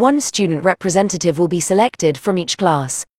One student representative will be selected from each class.